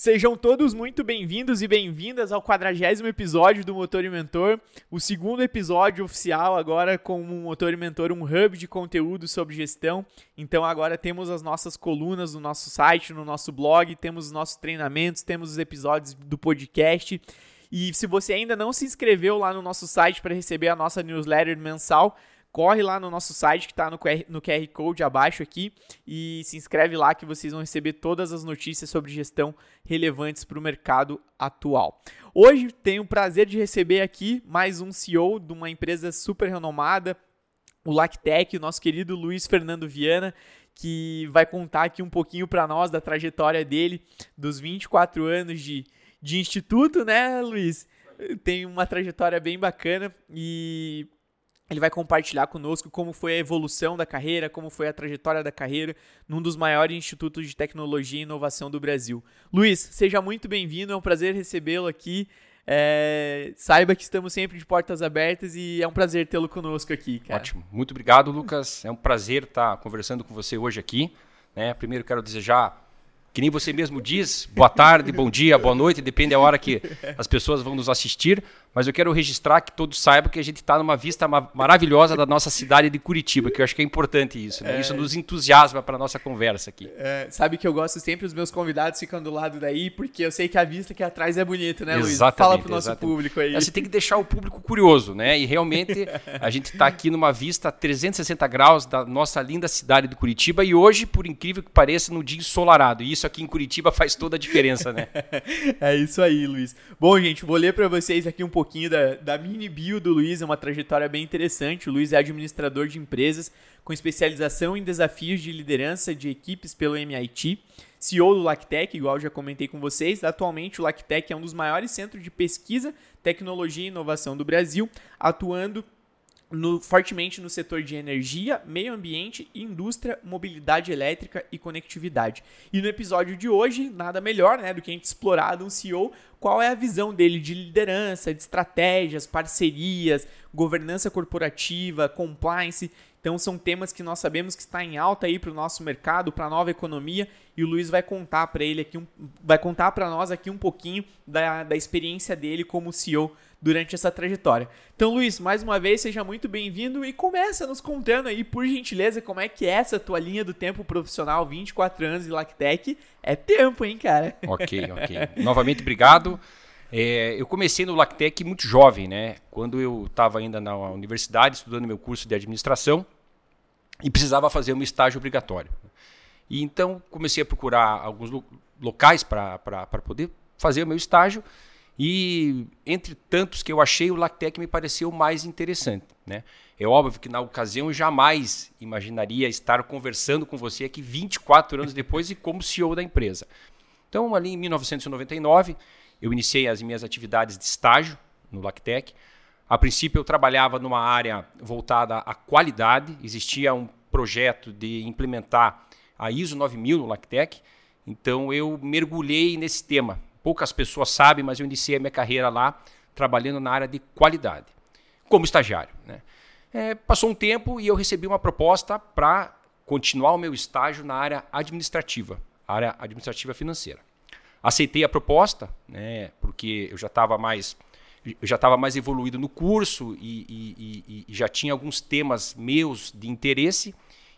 Sejam todos muito bem-vindos e bem-vindas ao quadragésimo episódio do Motor e Mentor, o segundo episódio oficial agora com o Motor e Mentor, um hub de conteúdo sobre gestão. Então agora temos as nossas colunas no nosso site, no nosso blog, temos os nossos treinamentos, temos os episódios do podcast. E se você ainda não se inscreveu lá no nosso site para receber a nossa newsletter mensal, corre lá no nosso site que está no QR, no QR Code abaixo aqui e se inscreve lá que vocês vão receber todas as notícias sobre gestão relevantes para o mercado atual. Hoje tenho o prazer de receber aqui mais um CEO de uma empresa super renomada, o Lactec, o nosso querido Luiz Fernando Viana, que vai contar aqui um pouquinho para nós da trajetória dele, dos 24 anos de, de instituto, né, Luiz? Tem uma trajetória bem bacana e ele vai compartilhar conosco como foi a evolução da carreira, como foi a trajetória da carreira num dos maiores institutos de tecnologia e inovação do Brasil. Luiz, seja muito bem-vindo, é um prazer recebê-lo aqui. É, saiba que estamos sempre de portas abertas e é um prazer tê-lo conosco aqui. Cara. Ótimo, muito obrigado, Lucas. É um prazer estar conversando com você hoje aqui. Né? Primeiro, quero desejar que nem você mesmo diz, boa tarde, bom dia, boa noite, depende da hora que as pessoas vão nos assistir, mas eu quero registrar que todos saibam que a gente está numa vista maravilhosa da nossa cidade de Curitiba, que eu acho que é importante isso, né? é... isso nos entusiasma para a nossa conversa aqui. É, sabe que eu gosto sempre os meus convidados ficando do lado daí, porque eu sei que a vista aqui atrás é bonita, né, Luiz? Exatamente, Fala para o nosso público aí. É, você tem que deixar o público curioso, né? E realmente a gente está aqui numa vista 360 graus da nossa linda cidade de Curitiba e hoje, por incrível que pareça, no dia ensolarado. E isso aqui em Curitiba faz toda a diferença, né? é isso aí, Luiz. Bom, gente, vou ler para vocês aqui um pouquinho da, da mini bio do Luiz, é uma trajetória bem interessante. O Luiz é administrador de empresas com especialização em desafios de liderança de equipes pelo MIT. CEO do Lactec, igual já comentei com vocês. Atualmente, o Lactec é um dos maiores centros de pesquisa, tecnologia e inovação do Brasil, atuando no, fortemente no setor de energia, meio ambiente, indústria, mobilidade elétrica e conectividade. E no episódio de hoje, nada melhor né, do que a gente explorar um CEO qual é a visão dele de liderança, de estratégias, parcerias, governança corporativa, compliance. Então são temas que nós sabemos que está em alta aí para o nosso mercado, para a nova economia, e o Luiz vai contar para ele aqui um, vai contar para nós aqui um pouquinho da, da experiência dele como CEO durante essa trajetória. Então, Luiz, mais uma vez, seja muito bem-vindo e começa nos contando aí, por gentileza, como é que é essa tua linha do tempo profissional, 24 anos de Lactec. É tempo, hein, cara? Ok, ok. Novamente, obrigado. É, eu comecei no Lactec muito jovem, né? Quando eu estava ainda na universidade, estudando meu curso de administração e precisava fazer um estágio obrigatório. E então comecei a procurar alguns locais para poder fazer o meu estágio e entre tantos que eu achei, o Lactec me pareceu mais interessante. Né? É óbvio que na ocasião eu jamais imaginaria estar conversando com você aqui 24 anos depois e como CEO da empresa. Então, ali em 1999, eu iniciei as minhas atividades de estágio no Lactec. A princípio, eu trabalhava numa área voltada à qualidade, existia um projeto de implementar a ISO 9000 no Lactec, então eu mergulhei nesse tema poucas pessoas sabem, mas eu iniciei a minha carreira lá trabalhando na área de qualidade, como estagiário. Né? É, passou um tempo e eu recebi uma proposta para continuar o meu estágio na área administrativa, área administrativa financeira. Aceitei a proposta, né, porque eu já estava mais eu já estava mais evoluído no curso e, e, e, e já tinha alguns temas meus de interesse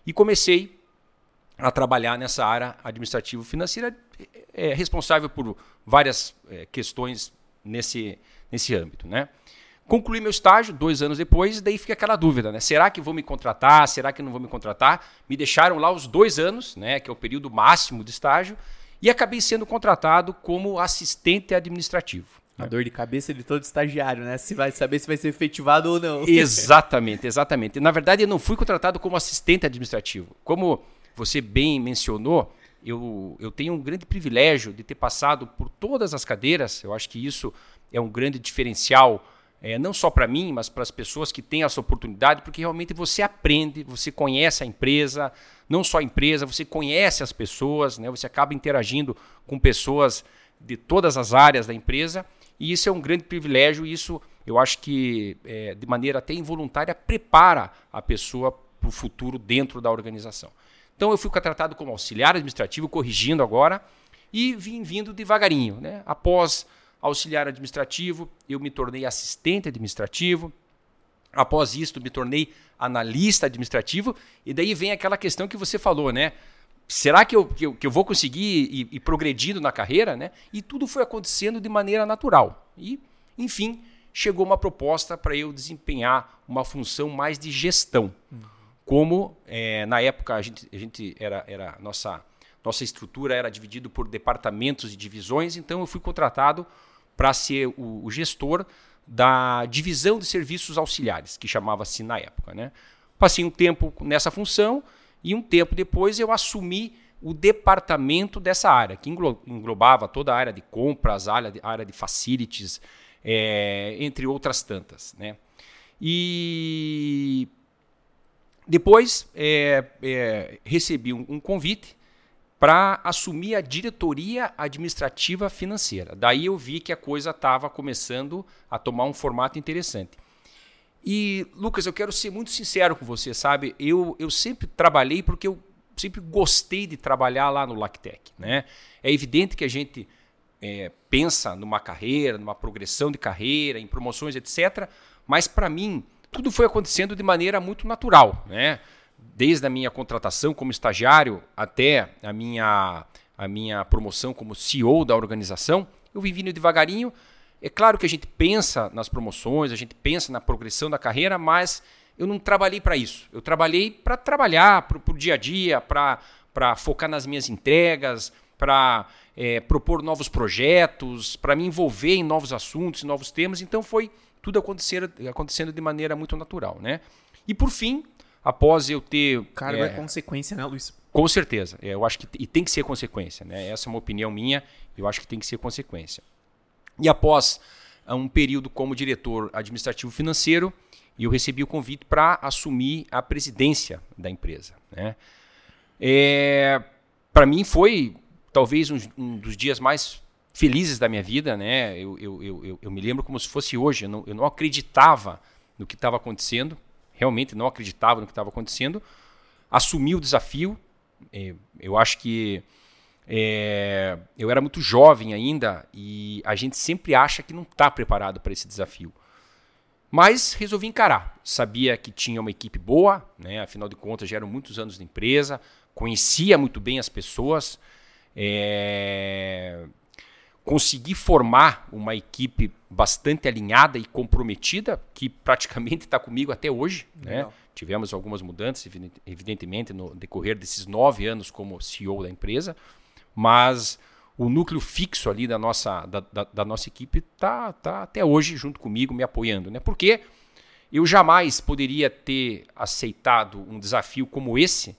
e comecei a trabalhar nessa área administrativa financeira, é, responsável por várias é, questões nesse, nesse âmbito. Né? Concluí meu estágio dois anos depois, daí fica aquela dúvida, né? Será que vou me contratar? Será que não vou me contratar? Me deixaram lá os dois anos, né? Que é o período máximo de estágio, e acabei sendo contratado como assistente administrativo. A dor de cabeça de todo estagiário, né? Se vai saber se vai ser efetivado ou não. Exatamente, exatamente. Na verdade, eu não fui contratado como assistente administrativo. Como você bem mencionou, eu, eu tenho um grande privilégio de ter passado por todas as cadeiras. Eu acho que isso é um grande diferencial, é, não só para mim, mas para as pessoas que têm essa oportunidade, porque realmente você aprende, você conhece a empresa, não só a empresa, você conhece as pessoas, né? você acaba interagindo com pessoas de todas as áreas da empresa, e isso é um grande privilégio, e isso eu acho que, é, de maneira até involuntária, prepara a pessoa para o futuro dentro da organização. Então eu fui contratado como auxiliar administrativo, corrigindo agora, e vim vindo devagarinho. Né? Após auxiliar administrativo, eu me tornei assistente administrativo. Após isso, me tornei analista administrativo. E daí vem aquela questão que você falou, né? Será que eu, que eu, que eu vou conseguir ir, ir progredindo na carreira? Né? E tudo foi acontecendo de maneira natural. E, enfim, chegou uma proposta para eu desempenhar uma função mais de gestão. Como é, na época a gente, a gente era, era nossa nossa estrutura era dividida por departamentos e divisões, então eu fui contratado para ser o, o, gestor da divisão de serviços auxiliares, que chamava-se na época. Né? Passei um tempo nessa função e um tempo depois eu assumi o departamento dessa área, que englobava toda a área de compras, a área de, área de facilities, é, entre outras tantas. Né? E depois é, é, recebi um, um convite para assumir a diretoria administrativa financeira. Daí eu vi que a coisa estava começando a tomar um formato interessante. E, Lucas, eu quero ser muito sincero com você, sabe? Eu, eu sempre trabalhei porque eu sempre gostei de trabalhar lá no Lactec. Né? É evidente que a gente é, pensa numa carreira, numa progressão de carreira, em promoções, etc. Mas, para mim, tudo foi acontecendo de maneira muito natural. Né? Desde a minha contratação como estagiário até a minha, a minha promoção como CEO da organização, eu vim vindo devagarinho. É claro que a gente pensa nas promoções, a gente pensa na progressão da carreira, mas eu não trabalhei para isso. Eu trabalhei para trabalhar, para o dia a dia, para focar nas minhas entregas, para é, propor novos projetos, para me envolver em novos assuntos, em novos temas. Então foi tudo acontecendo, acontecendo de maneira muito natural. Né? E por fim, após eu ter. Cara, é, é consequência, né, Luiz? Com certeza. É, eu acho que e tem que ser consequência. Né? Essa é uma opinião minha. Eu acho que tem que ser consequência. E após ah, um período como diretor administrativo financeiro, eu recebi o convite para assumir a presidência da empresa. Né? É, para mim foi talvez um, um, dos dias mais felizes da minha vida. Né? Eu, eu, eu, eu me lembro como se fosse hoje. Eu não, eu não acreditava no que estava acontecendo realmente não acreditava no que estava acontecendo, assumi o desafio. É, eu acho que é, eu era muito jovem ainda e a gente sempre acha que não está preparado para esse desafio. Mas resolvi encarar. Sabia que tinha uma equipe boa, né? afinal de contas já eram muitos anos de empresa, conhecia muito bem as pessoas. É, consegui formar uma equipe bastante alinhada e comprometida, que praticamente está comigo até hoje. Né? Tivemos algumas mudanças, evidentemente, no decorrer desses nove anos como CEO da empresa, mas o núcleo fixo ali da nossa, da, da, da nossa equipe está tá até hoje junto comigo, me apoiando. Né? Porque eu jamais poderia ter aceitado um desafio como esse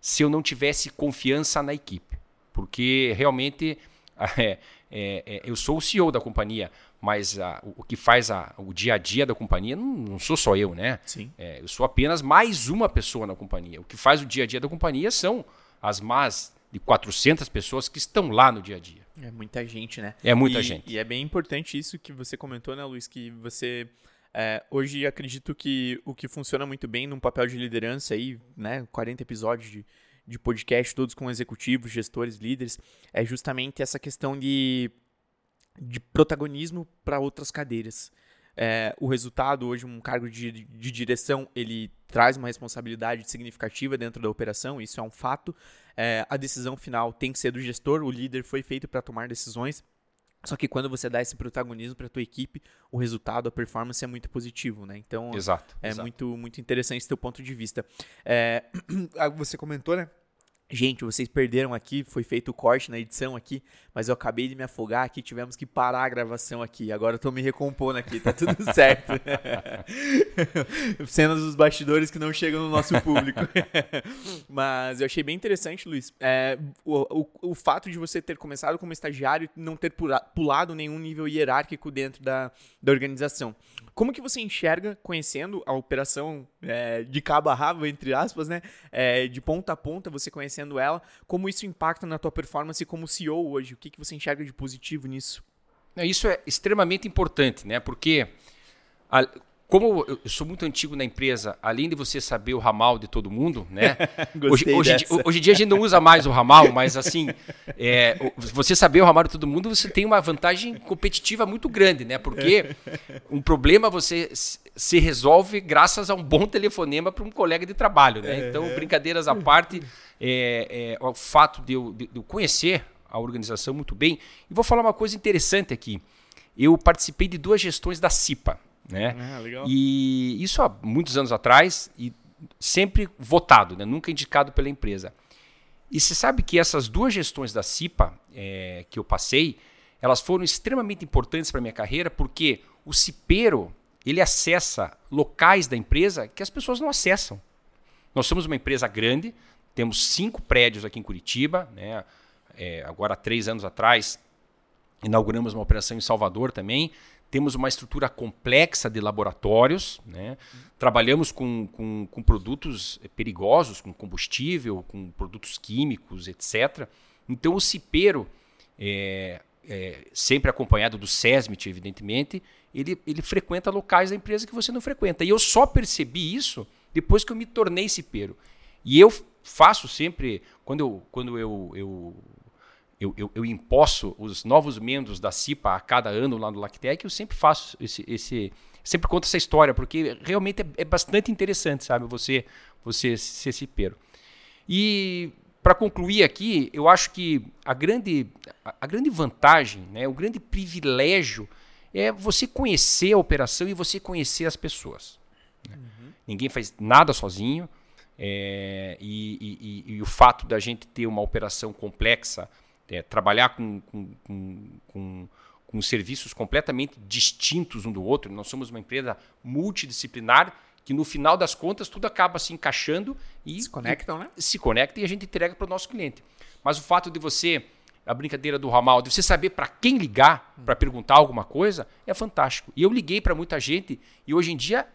se eu não tivesse confiança na equipe. Porque realmente é, é, é, eu sou o CEO da companhia, mas a, o, o, que faz a, o dia a dia da companhia não, não sou só eu, né? Sim. É, eu sou apenas mais uma pessoa na companhia. O que faz o dia a dia da companhia são as mais de 400 pessoas que estão lá no dia a dia. É muita gente, né? É muita e, gente. E é bem importante isso que você comentou, né, Luiz? Que você é, hoje acredito que o que funciona muito bem num papel de liderança aí, né? 40 episódios de, de podcast, todos com executivos, gestores, líderes, é justamente essa questão de, de protagonismo para outras cadeiras. É, o resultado, hoje, um cargo de, de direção, ele traz uma responsabilidade significativa dentro da operação, isso é um fato. É, a decisão final tem que ser do gestor, o líder foi feito para tomar decisões. Só que quando você dá esse protagonismo para a tua equipe, o resultado, a performance é muito positivo, né? Então, exato, é exato. muito muito interessante esse teu ponto de vista. É, você comentou, né? Gente, vocês perderam aqui, foi feito o corte na edição aqui, mas eu acabei de me afogar aqui, tivemos que parar a gravação aqui. Agora eu tô me recompondo aqui, tá tudo certo. Cenas dos bastidores que não chegam no nosso público. mas eu achei bem interessante, Luiz, é, o, o, o, fato de você ter começado como estagiário e não ter pulado nenhum nível hierárquico dentro da, da organização. Como que você enxerga, conhecendo a operação é, de cabo a rabo, entre aspas, né? É, de ponta a ponta, você conhecendo ela, como isso impacta na tua performance como CEO hoje? O que, que você enxerga de positivo nisso? Isso é extremamente importante, né? Porque a, como eu sou muito antigo na empresa, além de você saber o ramal de todo mundo, né? hoje, hoje, hoje, em dia a gente não usa mais o ramal, mas assim, é, você saber o ramal de todo mundo, você tem uma vantagem competitiva muito grande, né? Porque um problema você se resolve graças a um bom telefonema para um colega de trabalho, né? Então, brincadeiras à parte, é, é, o fato de eu, de eu conhecer a organização muito bem. E vou falar uma coisa interessante aqui. Eu participei de duas gestões da CIPA. Né? Ah, e isso há muitos anos atrás e sempre votado, né? nunca indicado pela empresa. E você sabe que essas duas gestões da CIPA é, que eu passei, elas foram extremamente importantes para minha carreira porque o CIPEiro ele acessa locais da empresa que as pessoas não acessam. Nós somos uma empresa grande, temos cinco prédios aqui em Curitiba, né? É, agora há três anos atrás inauguramos uma operação em Salvador também. Temos uma estrutura complexa de laboratórios, né? trabalhamos com, com, com, produtos perigosos, com combustível, com produtos químicos, etc. Então, o CIPEiro, é, é, sempre acompanhado do SESMIT, evidentemente, ele, ele frequenta locais da empresa que você não frequenta. E eu só percebi isso depois que eu me tornei CIPEiro. E eu faço sempre, quando eu, quando eu, eu eu, eu, eu imposto os novos membros da CIPA a cada ano lá no Lactec, eu sempre faço esse, esse sempre conto essa história, porque realmente é, é bastante interessante, sabe, você, você ser cipeiro. E para concluir aqui, eu acho que a grande, a, grande vantagem, né, o grande privilégio é você conhecer a operação e você conhecer as pessoas. Né? Uhum. Ninguém faz nada sozinho. É, e, e, e, o fato da gente ter uma operação complexa é, trabalhar com, com, com, com, serviços completamente distintos um do outro. Nós somos uma empresa multidisciplinar que no final das contas tudo acaba se encaixando e se conectam, né? Se conecta e a gente entrega para o nosso cliente. Mas o fato de você a brincadeira do ramal, de você saber para quem ligar para perguntar alguma coisa, é fantástico. E eu liguei para muita gente e hoje em dia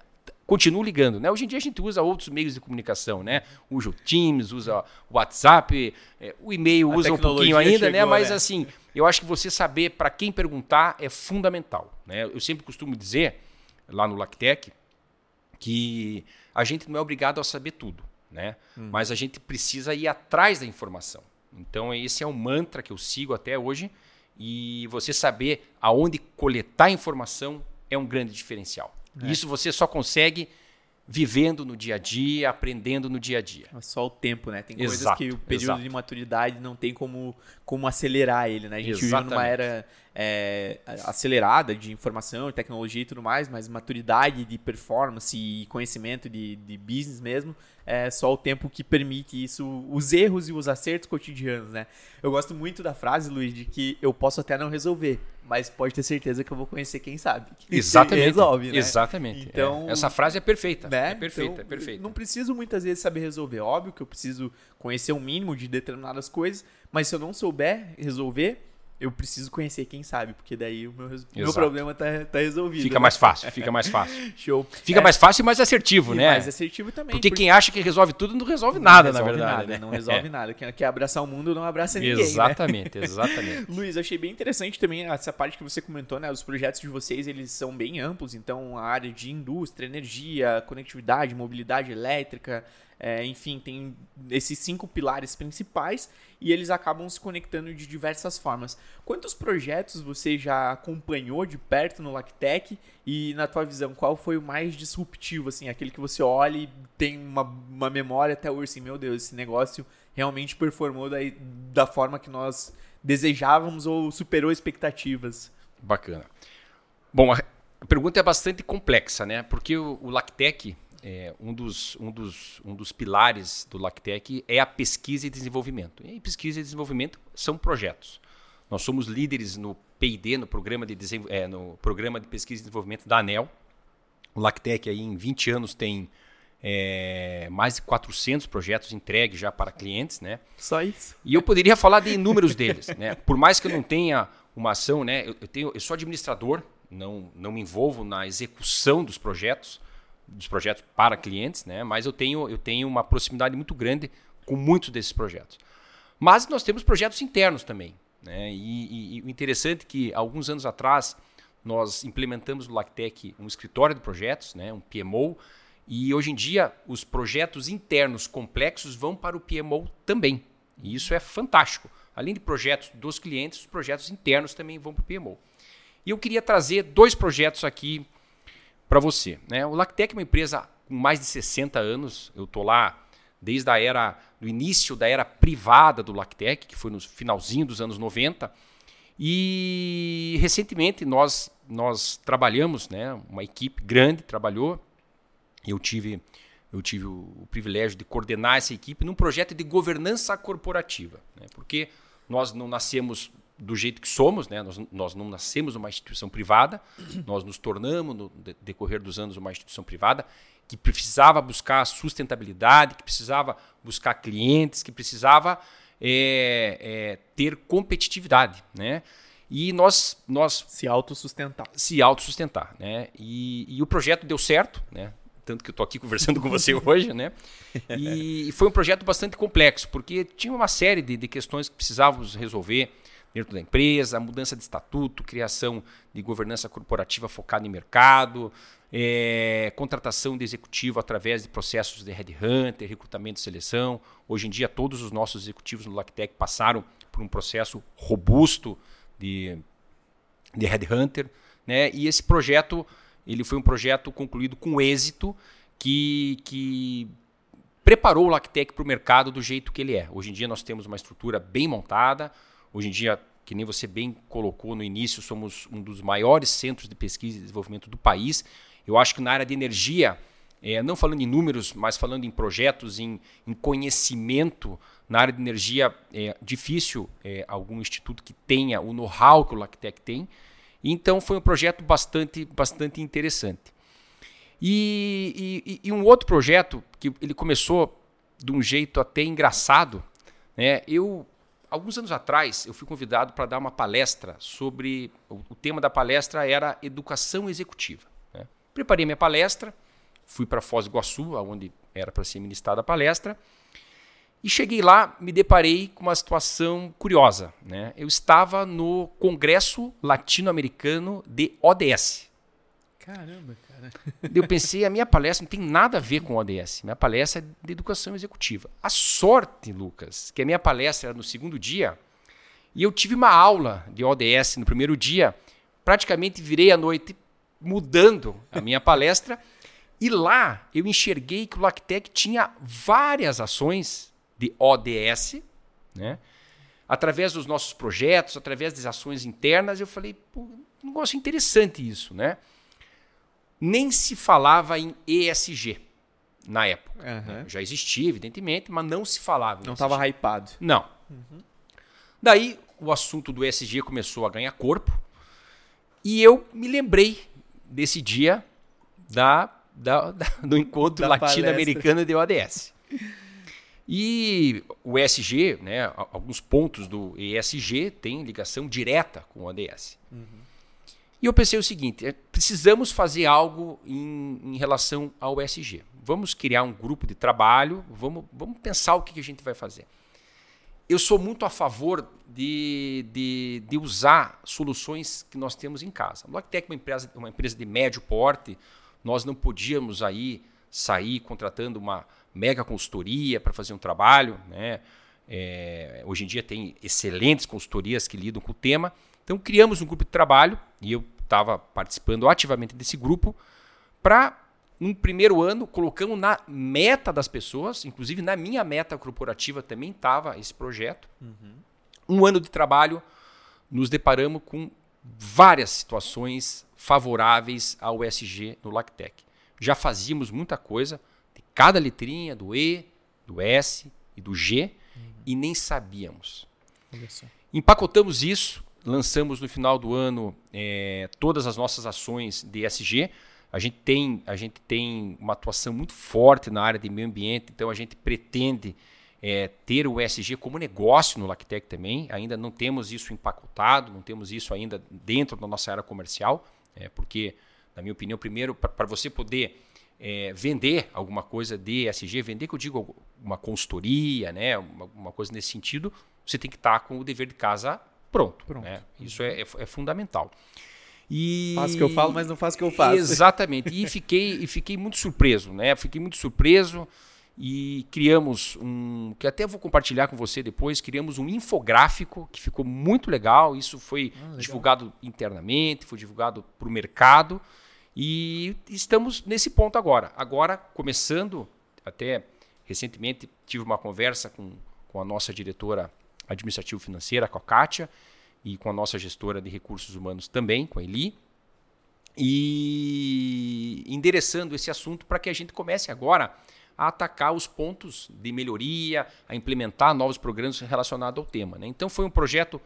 continuo ligando, né? Hoje em dia a gente usa outros meios de comunicação, né? Usa o Teams, usa o WhatsApp, é, o e-mail a usa um pouquinho ainda, né? chegou, né? Mas né? assim, eu acho que você saber para quem perguntar é fundamental, né? Eu sempre costumo dizer lá no Lactec que a gente não é obrigado a saber tudo, né? Hum. Mas a gente precisa ir atrás da informação. Então esse é um mantra que eu sigo até hoje e você saber aonde coletar informação é um grande diferencial. É. Isso você só consegue vivendo no dia a dia, aprendendo no dia a dia. É só o tempo, né? Tem coisas exato, que o período exato. de maturidade não tem como, como acelerar ele, né? A gente Exatamente. vive numa era é, acelerada de informação, de tecnologia e tudo mais, mas maturidade de performance e conhecimento de, de business mesmo é só o tempo que permite isso, os erros e os acertos cotidianos, né? Eu gosto muito da frase, Luiz, de que eu posso até não resolver, mas pode ter certeza que eu vou conhecer quem sabe. Exatamente. Resolve, né? Exatamente. Então, é. Essa frase é perfeita. Né? É perfeita, então, é perfeita. Não preciso muitas vezes saber resolver. Óbvio que eu preciso conhecer um mínimo de determinadas coisas, mas se eu não souber resolver, eu preciso conhecer quem sabe, porque daí o meu, meu problema tá, tá resolvido. Fica né? mais fácil, fica mais fácil. Show. Fica é, mais fácil e mais assertivo, e né? Mais assertivo também. Porque, porque, quem acha que resolve tudo não resolve nada, não resolve na verdade. Nada, né? Não resolve é. nada. Quem quer abraçar o mundo não abraça ninguém. Exatamente, né? exatamente. Luiz, achei bem interessante também essa parte que você comentou, né? Os projetos de vocês, eles são bem amplos, então a área de indústria, energia, conectividade, mobilidade elétrica, é, enfim, tem esses cinco pilares principais e eles acabam se conectando de diversas formas. Quantos projetos você já acompanhou de perto no Lactec e na tua visão, qual foi o mais disruptivo, assim, aquele que você olha e tem uma, uma memória até hoje, assim, meu Deus, esse negócio realmente performou da, da forma que nós desejávamos ou superou expectativas? Bacana. Bom, a pergunta é bastante complexa, né? Porque o, o Lactec, é, um, dos, um, dos, um dos pilares do Lactec é a pesquisa e desenvolvimento. E pesquisa e desenvolvimento são projetos. Nós somos líderes no P&D, no programa de, é, no programa de pesquisa e desenvolvimento da ANEL. O Lactec aí em 20 anos tem é, mais de 400 projetos entregues já para clientes, né? Só isso. E eu poderia falar de inúmeros deles, né? Por mais que eu não tenha uma ação, né? Eu, eu, tenho, eu sou administrador, não, não me envolvo na execução dos projetos, dos projetos para clientes, né? Mas eu tenho, eu tenho uma proximidade muito grande com muitos desses projetos. Mas nós temos projetos internos também, né? E, o interessante é que alguns anos atrás nós implementamos no Lactec um escritório de projetos, né, um PMO, e hoje em dia os projetos internos complexos vão para o PMO também. E isso é fantástico. Além de projetos dos clientes, os projetos internos também vão para o PMO. E eu queria trazer dois projetos aqui para você. Né? O Lactec é uma empresa com mais de 60 anos. Eu estou lá desde a era do início da era privada do Lactec, que foi no finalzinho dos anos 90. E recentemente nós nós trabalhamos, né, uma equipe grande trabalhou. Eu tive eu tive o, o privilégio de coordenar essa equipe num projeto de governança corporativa, né, porque nós não nascemos do jeito que somos, né? nós, nós não nascemos uma instituição privada, nós nos tornamos, no decorrer dos anos, uma instituição privada que precisava buscar sustentabilidade, que precisava buscar clientes, que precisava é, é, ter competitividade. Né? E nós, nós se autossustentar. Se autossustentar. Né? E, e o projeto deu certo, né? tanto que eu estou aqui conversando com você hoje, né? E foi um projeto bastante complexo, porque tinha uma série de, de questões que precisávamos resolver dentro da empresa, mudança de estatuto, criação de governança corporativa focada em mercado, é, contratação de executivo através de processos de headhunter, recrutamento e seleção. Hoje em dia, todos os nossos executivos no Lactec passaram por um processo robusto de, de headhunter. Né? E esse projeto ele foi um projeto concluído com êxito que, que preparou o Lactec para o mercado do jeito que ele é. Hoje em dia nós temos uma estrutura bem montada. Hoje em dia, que nem você bem colocou no início, somos um dos maiores centros de pesquisa e desenvolvimento do país. Eu acho que na área de energia, é, não falando em números, mas falando em projetos, em, em conhecimento, na área de energia é difícil é, algum instituto que tenha o know-how que o Lactec tem. Então foi um projeto bastante, bastante interessante. E, e, e, um outro projeto que ele começou de um jeito até engraçado. Né? Eu, alguns anos atrás, eu fui convidado para dar uma palestra sobre. O, tema da palestra era educação executiva. Né? Preparei minha palestra, fui para Foz do Iguaçu, onde era para ser ministrada a palestra. E cheguei lá, me deparei com uma situação curiosa. Né? Eu estava no Congresso Latino-Americano de ODS. Caramba, cara. Eu pensei, a minha palestra não tem nada a ver com ODS. Minha palestra é de educação executiva. A sorte, Lucas, que a minha palestra era no segundo dia, e eu tive uma aula de ODS no primeiro dia, praticamente virei a noite mudando a minha palestra. E lá eu enxerguei que o Lactec tinha várias ações de ODS, né? através dos nossos projetos, através das ações internas, eu falei, um negócio interessante isso, né? Nem se falava em ESG na época. Uhum. Né? Já existia, evidentemente, mas não se falava. Não estava hypado. Não. Uhum. Daí o assunto do ESG começou a ganhar corpo e eu me lembrei desse dia da, da, da do encontro latino-americano de ODS. E o ESG, né, alguns pontos do ESG têm ligação direta com o ODS. Uhum. E eu pensei o seguinte: é, precisamos fazer algo em, em, relação ao ESG. Vamos criar um grupo de trabalho, vamos, vamos pensar o que a gente vai fazer. Eu sou muito a favor de, de, de usar soluções que nós temos em casa. A Logitech é uma empresa, uma empresa de médio porte, nós não podíamos aí sair contratando uma mega consultoria para fazer um trabalho. Né? É, hoje em dia tem excelentes consultorias que lidam com o tema. Então criamos um grupo de trabalho e eu estava participando ativamente desse grupo para um primeiro ano colocamos na meta das pessoas, inclusive na minha meta corporativa também estava esse projeto. Uhum. Um ano de trabalho, nos deparamos com várias situações favoráveis ao ESG no Lactec. Já fazíamos muita coisa, cada letrinha do E, do S e do G uhum. e nem sabíamos. Empacotamos isso, lançamos no final do ano é, todas as nossas ações de ESG. A gente, tem, a gente tem uma atuação muito forte na área de meio ambiente, então a gente pretende é, ter o ESG como negócio no Lactec também. Ainda não temos isso empacotado, não temos isso ainda dentro da nossa área comercial, é, porque, na minha opinião, primeiro, para você poder é, vender alguma coisa de ESG, vender que eu digo uma consultoria, né, uma, uma coisa nesse sentido, você tem que estar com o dever de casa pronto. pronto. Né? Isso é, é, é, fundamental. E... Faço o que eu falo, mas não faço o que eu faço. Exatamente. E fiquei, e fiquei muito surpreso, né? Fiquei muito surpreso e criamos um, que até vou compartilhar com você depois, criamos um infográfico que ficou muito legal. Isso foi ah, legal. divulgado internamente, foi divulgado para o mercado e estamos nesse ponto agora. Agora, começando, até recentemente tive uma conversa com, com a nossa diretora administrativo-financeira, com a Kátia, e com a nossa gestora de recursos humanos também, com a Eli, e endereçando esse assunto para que a gente comece agora a atacar os pontos de melhoria, a implementar novos programas relacionados ao tema. Né? Então foi um projeto,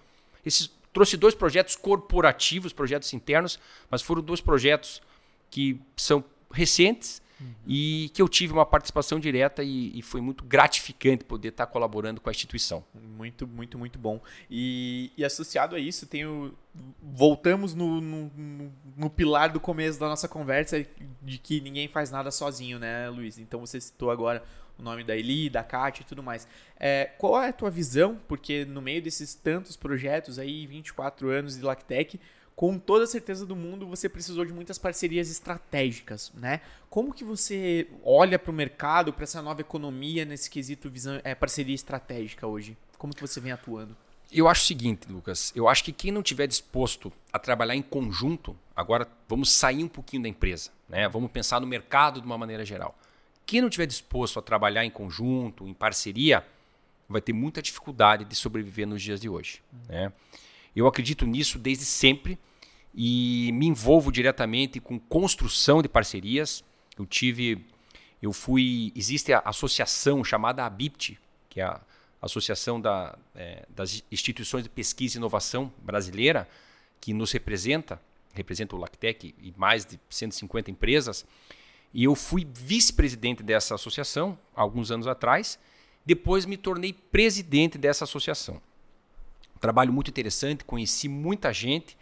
esses, trouxe dois projetos corporativos, projetos internos, mas foram dois projetos que são recentes Uhum. E que eu tive uma participação direta e, e, foi muito gratificante poder estar colaborando com a instituição. Muito, muito, muito bom. E, e associado a isso, tenho, voltamos no, no, no, pilar do começo da nossa conversa de que ninguém faz nada sozinho, né, Luiz? Então você citou agora o nome da Eli, da Kátia e tudo mais. É, qual é a tua visão? Porque no meio desses tantos projetos aí, 24 anos de Lactec, com toda a certeza do mundo, você precisou de muitas parcerias estratégicas, né? Como que você olha para o mercado, para essa nova economia nesse quesito visão, é, parceria estratégica hoje? Como que você vem atuando? Eu acho o seguinte, Lucas. Eu acho que quem não tiver disposto a trabalhar em conjunto, agora vamos sair um pouquinho da empresa, né? Vamos pensar no mercado de uma maneira geral. Quem não tiver disposto a trabalhar em conjunto, em parceria, vai ter muita dificuldade de sobreviver nos dias de hoje, uhum. né? Eu acredito nisso desde sempre e me envolvo diretamente com construção de parcerias. Eu tive, eu fui, existe a associação chamada ABIPT, que é a Associação da, é, das Instituições de Pesquisa e Inovação Brasileira, que nos representa, representa o Lactec e mais de 150 empresas. E eu fui vice-presidente dessa associação alguns anos atrás. Depois me tornei presidente dessa associação. Trabalho muito interessante, conheci muita gente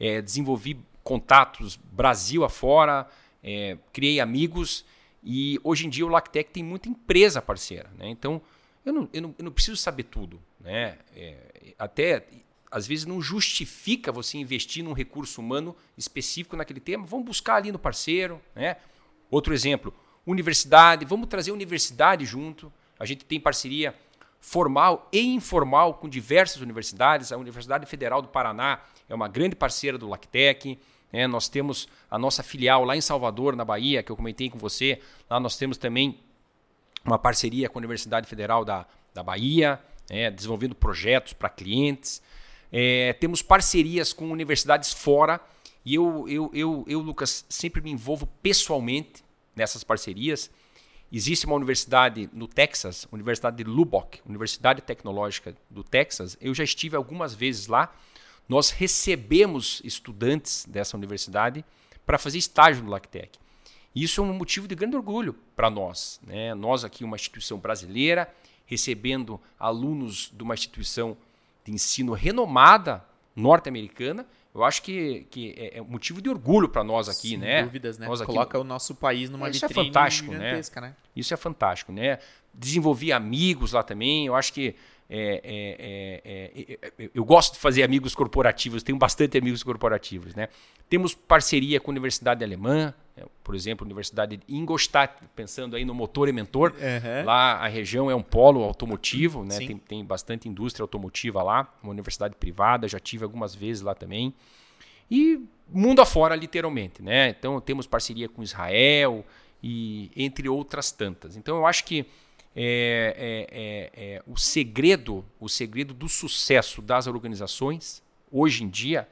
é, desenvolvi contatos Brasil afora, é, criei amigos e hoje em dia o Lactec tem muita empresa parceira. Né? Então eu não, eu, não, eu não preciso saber tudo. Né? É, até às vezes não justifica você investir num recurso humano específico naquele tema. Vamos buscar ali no parceiro. Né? Outro exemplo, universidade. Vamos trazer universidade junto. A gente tem parceria formal e informal com diversas universidades. A Universidade Federal do Paraná é uma grande parceira do Lactec. É, nós temos a nossa filial lá em Salvador, na Bahia, que eu comentei com você. Lá nós temos também uma parceria com a Universidade Federal da, da Bahia, é, desenvolvendo projetos para clientes. É, temos parcerias com universidades fora. E eu, eu, eu, eu, Lucas, sempre me envolvo pessoalmente nessas parcerias. Existe uma universidade no Texas, Universidade de Lubbock, Universidade Tecnológica do Texas. Eu já estive algumas vezes lá. Nós recebemos estudantes dessa universidade para fazer estágio no Lactec. Isso é um motivo de grande orgulho para nós. Né? Nós aqui, uma instituição brasileira, recebendo alunos de uma instituição de ensino renomada norte-americana, eu acho que, que é, é motivo de orgulho para nós aqui, Sem né? dúvidas, né? Nós aqui Coloca no... o nosso país numa Isso é vitrine é fantástico, né? né? Isso é fantástico, né? Desenvolvi amigos lá também. Eu acho que é, é, é, é, eu gosto de fazer amigos corporativos, tenho bastante amigos corporativos. Né? Temos parceria com a Universidade Alemã, é, por exemplo, a Universidade de Ingolstadt, pensando aí no motor e mentor. Uhum. Lá a região é um polo automotivo, né? tem, tem bastante indústria automotiva lá, uma universidade privada, já tive algumas vezes lá também. E mundo afora, literalmente. Né? Então temos parceria com Israel e entre outras tantas. Então eu acho que é, é, é, é, o segredo, o segredo do sucesso das organizações hoje em dia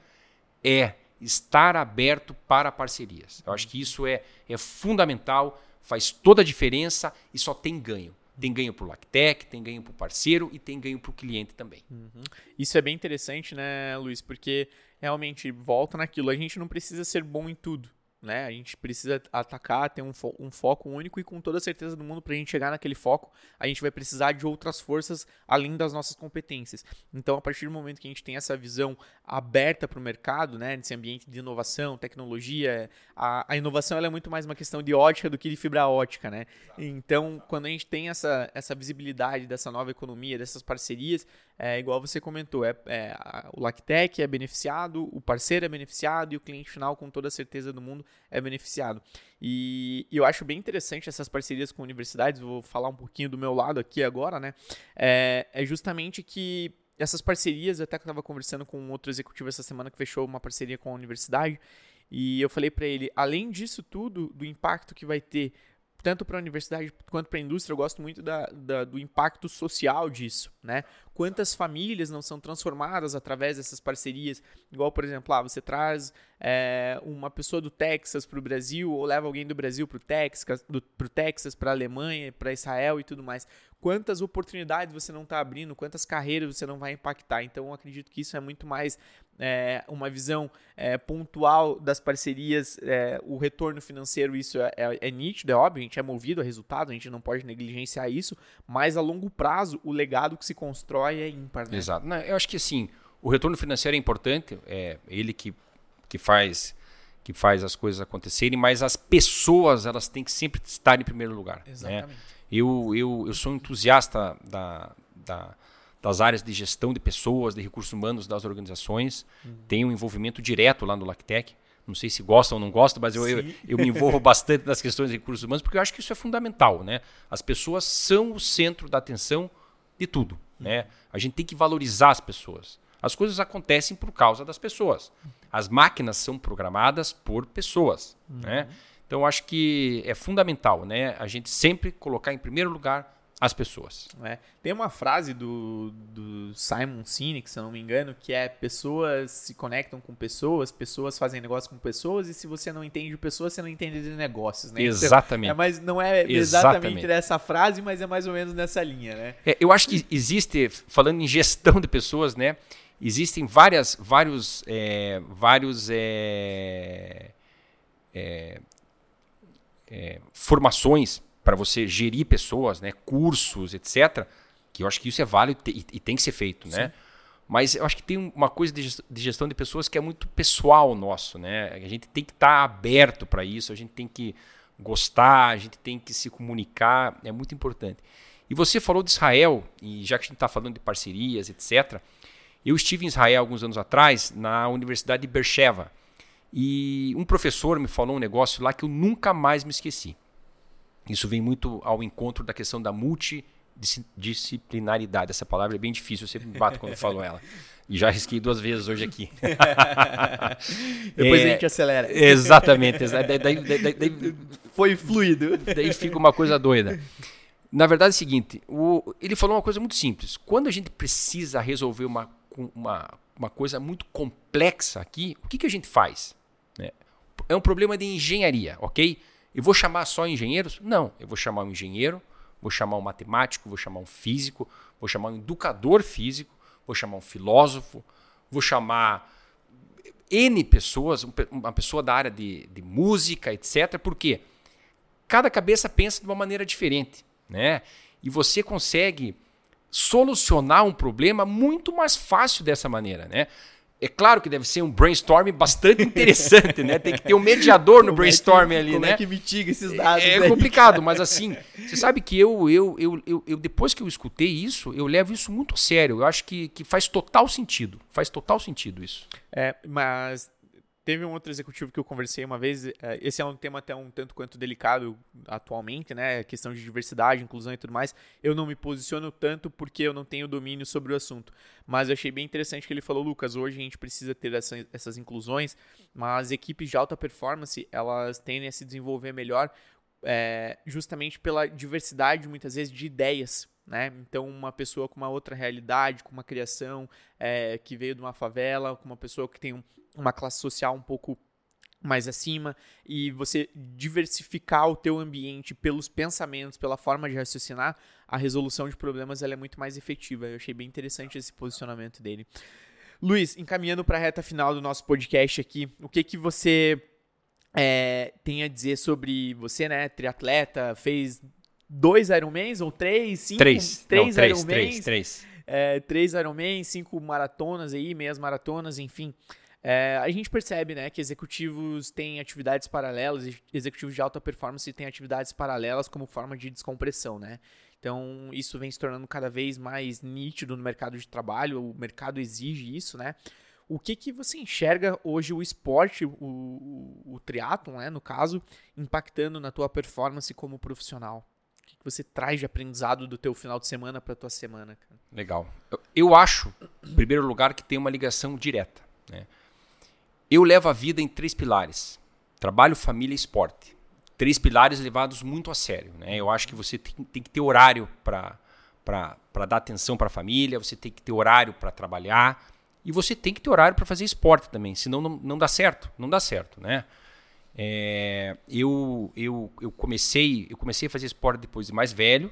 é estar aberto para parcerias. Eu acho que isso é, é fundamental, faz toda a diferença e só tem ganho. Tem ganho para o Lactec, tem ganho para o parceiro e tem ganho para o cliente também. Uhum. Isso é bem interessante, né, Luiz? Porque realmente volta naquilo. A gente não precisa ser bom em tudo. Né? A gente precisa atacar, ter um, fo um foco único e com toda certeza do mundo, para a gente chegar naquele foco, a gente vai precisar de outras forças além das nossas competências. Então, a partir do momento que a gente tem essa visão aberta para o mercado, né? Nesse ambiente de inovação, tecnologia, a, a inovação é muito mais uma questão de ótica do que de fibra ótica, né? Então, quando a gente tem essa, essa visibilidade dessa nova economia, dessas parcerias, é igual você comentou, é, é o Lactec é beneficiado, o parceiro é beneficiado e o cliente final, com toda a certeza do mundo, é beneficiado. E, e, eu acho bem interessante essas parcerias com universidades, vou falar um pouquinho do meu lado aqui agora, né? É, é justamente que essas parcerias, até que eu estava conversando com outro executivo essa semana que fechou uma parceria com a universidade, e eu falei para ele, além disso tudo, do impacto que vai ter tanto para a universidade quanto para a indústria, eu gosto muito da, da, do impacto social disso, né? Quantas famílias não são transformadas através dessas parcerias? Igual, por exemplo, ah, você traz é, uma pessoa do Texas para o Brasil ou leva alguém do Brasil para o Texas, para Texas, para a Alemanha, para Israel e tudo mais. Quantas oportunidades você não está abrindo? Quantas carreiras você não vai impactar? Então, eu acredito que isso é muito mais é, uma visão é, pontual das parcerias, é, o retorno financeiro, isso é, é, é, nítido, é óbvio, a gente é movido a resultado, a gente não pode negligenciar isso, mas a longo prazo, o legado que se constrói é ímpar. Né? Exato. Não, eu acho que assim, o retorno financeiro é importante, é ele que, que faz que faz as coisas acontecerem, mas as pessoas elas têm que sempre estar em primeiro lugar. Né? Exatamente. Né? Eu, eu, eu sou entusiasta da, da das áreas de gestão de pessoas, de recursos humanos das organizações. Uhum. Tenho um envolvimento direto lá no Lactec. Não sei se gostam ou não gostam, mas eu, eu, eu, me envolvo bastante nas questões de recursos humanos, porque eu acho que isso é fundamental. Né? As pessoas são o centro da atenção de tudo. Né? A gente tem que valorizar as pessoas. As coisas acontecem por causa das pessoas. As máquinas são programadas por pessoas. Uhum. Né? Então, acho que é fundamental né? a gente sempre colocar em primeiro lugar as pessoas. É. Tem uma frase do, do Simon Sinek, se eu não me engano, que é pessoas se conectam com pessoas, pessoas fazem negócio com pessoas, e se você não entende de pessoas, você não entende de negócios. Né? Exatamente. Então, é mais, não é exatamente, exatamente dessa frase, mas é mais ou menos nessa linha. Né? É, eu acho que existe, falando em gestão de pessoas, né? Existem várias, vários, é, vários é, é, é formações para você gerir pessoas, né, cursos, etc., que eu acho que isso é válido e, e tem que ser feito, né? Mas eu acho que tem uma coisa de gestão de pessoas que é muito pessoal nosso, né? A gente tem que estar tá aberto para isso, a gente tem que gostar, a gente tem que se comunicar, é muito importante. E você falou de Israel, e já que a gente está falando de parcerias, etc., eu estive em Israel alguns anos atrás, na Universidade de Beersheba, e um professor me falou um negócio lá que eu nunca mais me esqueci. Isso vem muito ao encontro da questão da multidisciplinaridade. Essa palavra é bem difícil, eu sempre bato quando falo ela. E já risquei duas vezes hoje aqui. Depois é, a gente acelera. Exatamente. Daí, daí, daí, Foi fluido. Daí fica uma coisa doida. Na verdade é o seguinte, o, ele falou uma coisa muito simples. Quando a gente precisa resolver uma, uma, uma coisa muito complexa aqui, o que, que a gente faz? É, é um problema de engenharia, ok? Eu vou chamar só engenheiros? Não, eu vou chamar um engenheiro, vou chamar um matemático, vou chamar um físico, vou chamar um educador físico, vou chamar um filósofo, vou chamar N pessoas, uma pessoa da área de, de música, etc. Porque cada cabeça pensa de uma maneira diferente, né? E você consegue solucionar um problema muito mais fácil dessa maneira, né? É claro que deve ser um brainstorm bastante interessante, né? Tem que ter um mediador no brainstorm é que, ali, como né? Como é que mitiga esses dados? É, é complicado, mas assim, você sabe que eu, eu, eu, eu, eu, depois que eu escutei isso, eu levo isso muito a sério. Eu acho que, que faz total sentido. Faz total sentido isso. É, mas Teve um outro executivo que eu conversei uma vez, é, esse é um tema até um tanto quanto delicado atualmente, né? A questão de diversidade, inclusão e tudo mais. Eu não me posiciono tanto porque eu não tenho domínio sobre o assunto. Mas eu achei bem interessante que ele falou, Lucas, hoje a gente precisa ter essa, essas inclusões, mas equipes de alta performance, elas tendem a se desenvolver melhor é, justamente pela diversidade, muitas vezes, de ideias. Né? Então, uma pessoa com uma outra realidade, com uma criação é, que veio de uma favela, com uma pessoa que tem um, uma classe social um pouco mais acima e você diversificar o teu ambiente pelos pensamentos, pela forma de raciocinar, a resolução de problemas ela é muito mais efetiva. Eu achei bem interessante esse posicionamento dele. Luiz, encaminhando para a reta final do nosso podcast aqui, o que que você é, tem a dizer sobre você, né, triatleta, fez dois Ironmans ou três, cinco? Três. Três Não, três, Ironmans. três, três. é, três Ironman, cinco maratonas aí, meias maratonas, enfim. É, a gente percebe, né, que executivos têm atividades paralelas, executivos de alta performance têm atividades paralelas como forma de descompressão, né? Então, isso vem se tornando cada vez mais nítido no mercado de trabalho, o mercado exige isso, né? O que que você enxerga hoje o esporte, o, o, o triatlon, né, no caso, impactando na tua performance como profissional? Você traz de aprendizado do teu final de semana para tua semana, cara? Legal. Eu, eu acho, em primeiro lugar, que tem uma ligação direta. Né? Eu levo a vida em três pilares: trabalho, família e esporte. Três pilares levados muito a sério. Né? Eu acho que você tem, tem que ter horário para dar atenção para a família, você tem que ter horário para trabalhar e você tem que ter horário para fazer esporte também, senão não, não dá certo. Não dá certo, né? É, eu, eu, eu, comecei, eu comecei a fazer esporte depois de mais velho.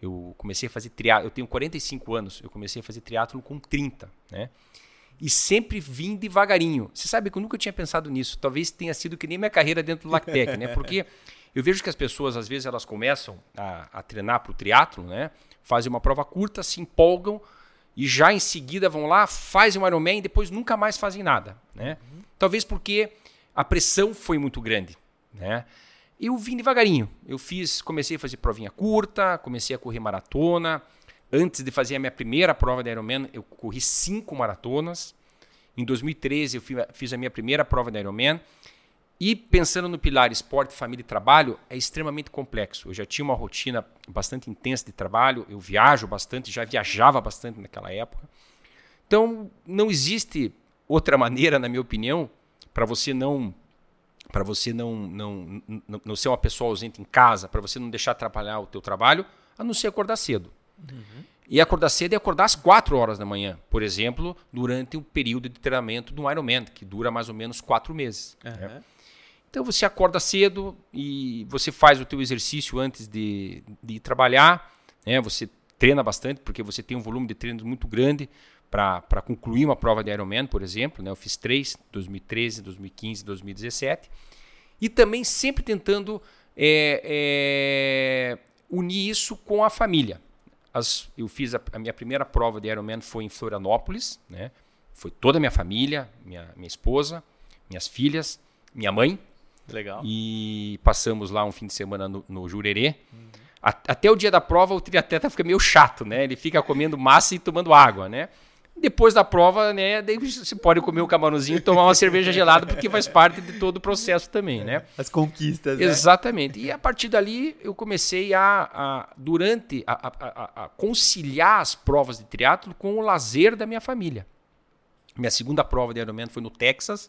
Eu comecei a fazer triatlo, eu tenho 45 anos, eu comecei a fazer triatlo com 30, né? E sempre vim devagarinho. Você sabe que eu nunca tinha pensado nisso. Talvez tenha sido que nem minha carreira dentro do Lactec, né? Porque eu vejo que as pessoas, às vezes, elas começam a, a treinar para o triatlo, né? Fazem uma prova curta, se empolgam e já em seguida vão lá, fazem um Ironman e depois nunca mais fazem nada, né? Talvez porque a pressão foi muito grande, né? Eu vim devagarinho. Eu fiz, comecei a fazer provinha curta, comecei a correr maratona. Antes de fazer a minha primeira prova de Ironman, eu corri cinco maratonas. Em 2013 eu fiz a minha primeira prova de Ironman. E pensando no pilar esporte, família e trabalho, é extremamente complexo. Eu já tinha uma rotina bastante intensa de trabalho, eu viajo bastante, já viajava bastante naquela época. Então, não existe outra maneira, na minha opinião, para você não para você não, não, não, não, ser uma pessoa ausente em casa, para você não deixar atrapalhar o teu trabalho, a não ser acordar cedo. Uhum. E acordar cedo é acordar às 4 horas da manhã, por exemplo, durante o período de treinamento do Ironman, que dura mais ou menos 4 meses. Uhum. Né? Então você acorda cedo e você faz o teu exercício antes de, de trabalhar, né? você treina bastante, porque você tem um volume de treinos muito grande, para concluir uma prova de Ironman, por exemplo. Né? Eu fiz três, 2013, 2015, 2017. E também sempre tentando é, é, unir isso com a família. As, eu fiz a, a, minha primeira prova de Ironman foi em Florianópolis. Né? Foi toda a minha família, minha, minha esposa, minhas filhas, minha mãe. Legal. E passamos lá um fim de semana no, no Jurerê. Uhum. até o dia da prova, o triatleta fica meio chato, né? Ele fica comendo massa e tomando água, né? Depois da prova, né, você pode comer um camarãozinho e tomar uma cerveja gelada, porque faz parte de todo o processo também, né? As conquistas, né? Exatamente. E a partir dali, eu comecei a, a durante, a, a, a, conciliar as provas de triatlo com o lazer da minha família. Minha segunda prova de Ironman foi no Texas.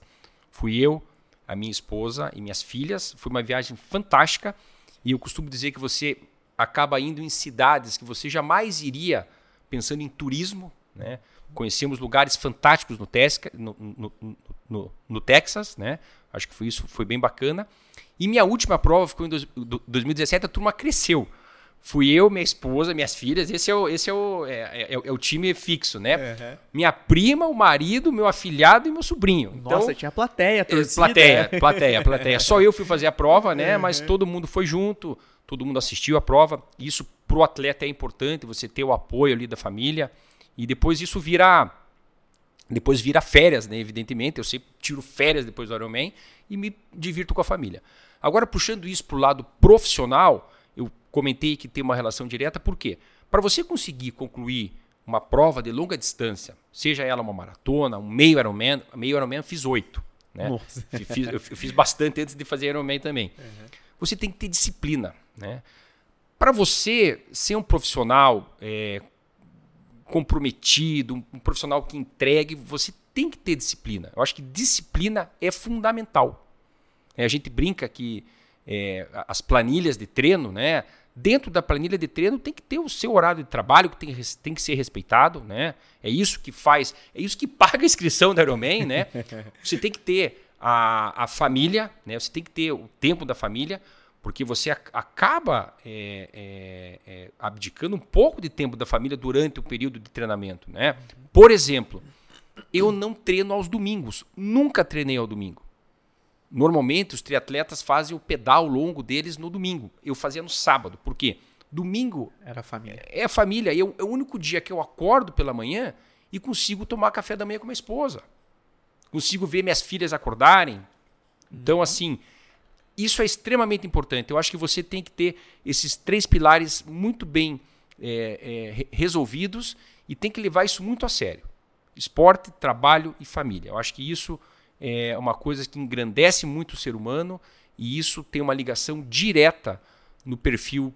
Fui eu, a minha esposa e minhas filhas. Foi uma viagem fantástica. E eu costumo dizer que você acaba indo em cidades que você jamais iria pensando em turismo, né? Conhecemos lugares fantásticos no, Tesca, no, no, no, no, Texas, né? Acho que foi isso, foi bem bacana. E minha última prova ficou em dois, 2017, a turma cresceu. Fui eu, minha esposa, minhas filhas. Esse é o, esse é o, é, é, é o time fixo, né? Uhum. Minha prima, o marido, meu afilhado e meu sobrinho. Nossa, então, tinha plateia, torcida. Plateia, plateia, plateia. Só eu fui fazer a prova, né? Uhum. Mas todo mundo foi junto, todo mundo assistiu a prova. Isso pro atleta é importante, você ter o apoio ali da família. E depois isso vira. Depois vira férias, né? Evidentemente. Eu sempre tiro férias depois do Ironman e me divirto com a família. Agora, puxando isso para o lado profissional, eu comentei que tem uma relação direta, por quê? Para você conseguir concluir uma prova de longa distância, seja ela uma maratona, um meio Ironman, meio Ironman eu fiz oito. Né? Fiz, eu fiz bastante antes de fazer Ironman também. Uhum. Você tem que ter disciplina. Né? Para você ser um profissional é, comprometido, um profissional que entregue, você tem que ter disciplina. Eu acho que disciplina é fundamental. É, a gente brinca que é, as planilhas de treino, né? Dentro da planilha de treino tem que ter o seu horário de trabalho que tem, tem que ser respeitado, né? É isso que faz, é isso que paga a inscrição da Ironman, né? Você tem que ter a, a família, né? Você tem que ter o tempo da família, porque você acaba é, é, é, abdicando um pouco de tempo da família durante o período de treinamento. Né? Por exemplo, eu não treino aos domingos. Nunca treinei ao domingo. Normalmente os triatletas fazem o pedal longo deles no domingo. Eu fazia no sábado. Por quê? Domingo era família. É a família. Eu, é o único dia que eu acordo pela manhã e consigo tomar café da manhã com minha esposa. Consigo ver minhas filhas acordarem. Então, uhum. assim, isso é extremamente importante. Eu acho que você tem que ter esses três pilares muito bem é, é, resolvidos e tem que levar isso muito a sério: esporte, trabalho e família. Eu acho que isso é uma coisa que engrandece muito o ser humano e isso tem uma ligação direta no perfil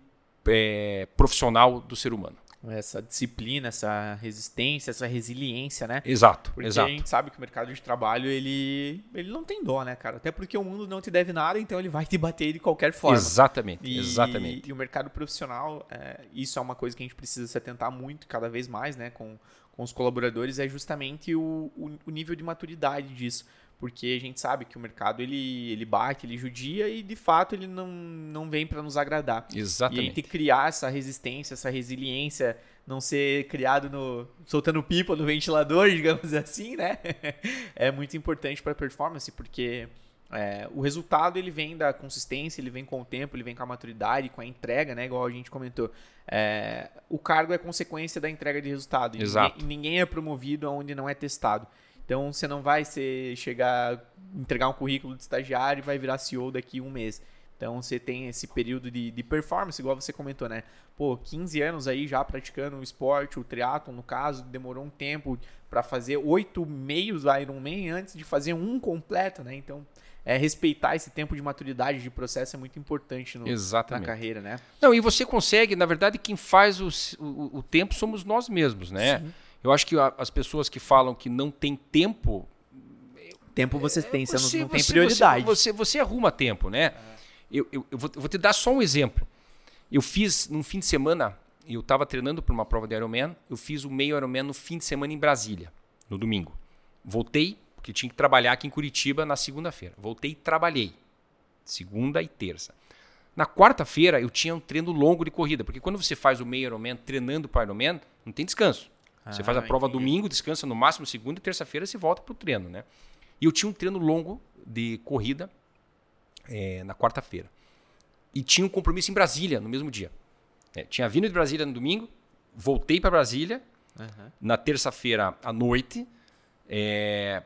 é, profissional do ser humano. Essa disciplina, essa resistência, essa resiliência, né? Exato, porque exato. a gente sabe que o mercado de trabalho, ele, ele não tem dó, né, cara? Até porque o mundo não te deve nada, então ele vai te bater de qualquer forma. Exatamente, e, exatamente. E o mercado profissional, é, isso é uma coisa que a gente precisa se atentar muito, cada vez mais, né, com, com os colaboradores, é justamente o, o, o nível de maturidade disso porque a gente sabe que o mercado ele, ele bate, ele judia e de fato ele não, não vem para nos agradar. Exatamente. E a gente criar essa resistência, essa resiliência, não ser criado no soltando pipa no ventilador, digamos assim, né? é muito importante para a performance, porque é, o resultado ele vem da consistência, ele vem com o tempo, ele vem com a maturidade, com a entrega, né? Igual a gente comentou. É, o cargo é consequência da entrega de resultado. Exato. E ninguém, ninguém é promovido onde não é testado. Então você não vai ser, chegar, entregar um currículo de estagiário e vai virar CEO daqui a um mês. Então você tem esse período de, de performance, igual você comentou, né? Pô, 15 anos aí já praticando o esporte, o triatlo no caso, demorou um tempo para fazer oito meios Ironman antes de fazer um completo, né? Então, é, respeitar esse tempo de maturidade de processo é muito importante no, na carreira, né? Não, e você consegue, na verdade, quem faz o, o, o tempo somos nós mesmos, né? Sim. Eu acho que as pessoas que falam que não tem tempo. Tempo você tem, você, você não, tem prioridade. Você, você, você, arruma tempo, né? Eu, eu, eu, vou, eu, vou, te dar só um exemplo. Eu fiz, num fim de semana, eu estava treinando para uma prova de Ironman, eu fiz o meio Ironman no fim de semana em Brasília, no domingo. Voltei, porque tinha que trabalhar aqui em Curitiba na segunda-feira. Voltei e trabalhei. Segunda e terça. Na quarta-feira eu tinha um treino longo de corrida, porque quando você faz o meio Ironman treinando para Ironman, não tem descanso. Você faz a ah, prova entendi. domingo, descansa no máximo segunda e terça-feira você volta para o treino, né? E eu tinha um treino longo de corrida é, na quarta-feira. E tinha um compromisso em Brasília no mesmo dia. É, tinha vindo de Brasília no domingo, voltei para Brasília uhum. na terça-feira à noite, é,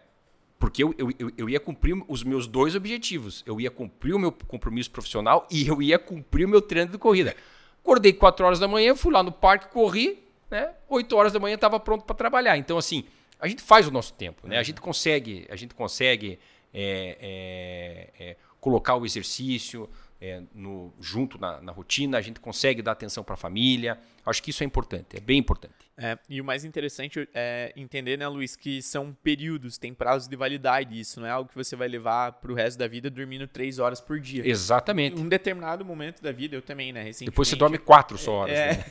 porque eu, eu, eu ia cumprir os meus dois objetivos. Eu ia cumprir o meu compromisso profissional e eu ia cumprir o meu treino de corrida. Acordei 4 horas da manhã, fui lá no parque, corri, né? 8 horas da manhã estava pronto para trabalhar. Então, assim, a gente faz o nosso tempo, né? A gente consegue, a gente consegue é, é, é, colocar o exercício é, no, junto na, na, rotina, a gente consegue dar atenção para a família. Acho que isso é importante, é bem importante. É, e o mais interessante é entender, né, Luiz, que são períodos, tem prazos de validade. Isso não é algo que você vai levar para o resto da vida dormindo três horas por dia. Exatamente. Em um determinado momento da vida, eu também, né? Depois você dorme quatro só horas. É, né?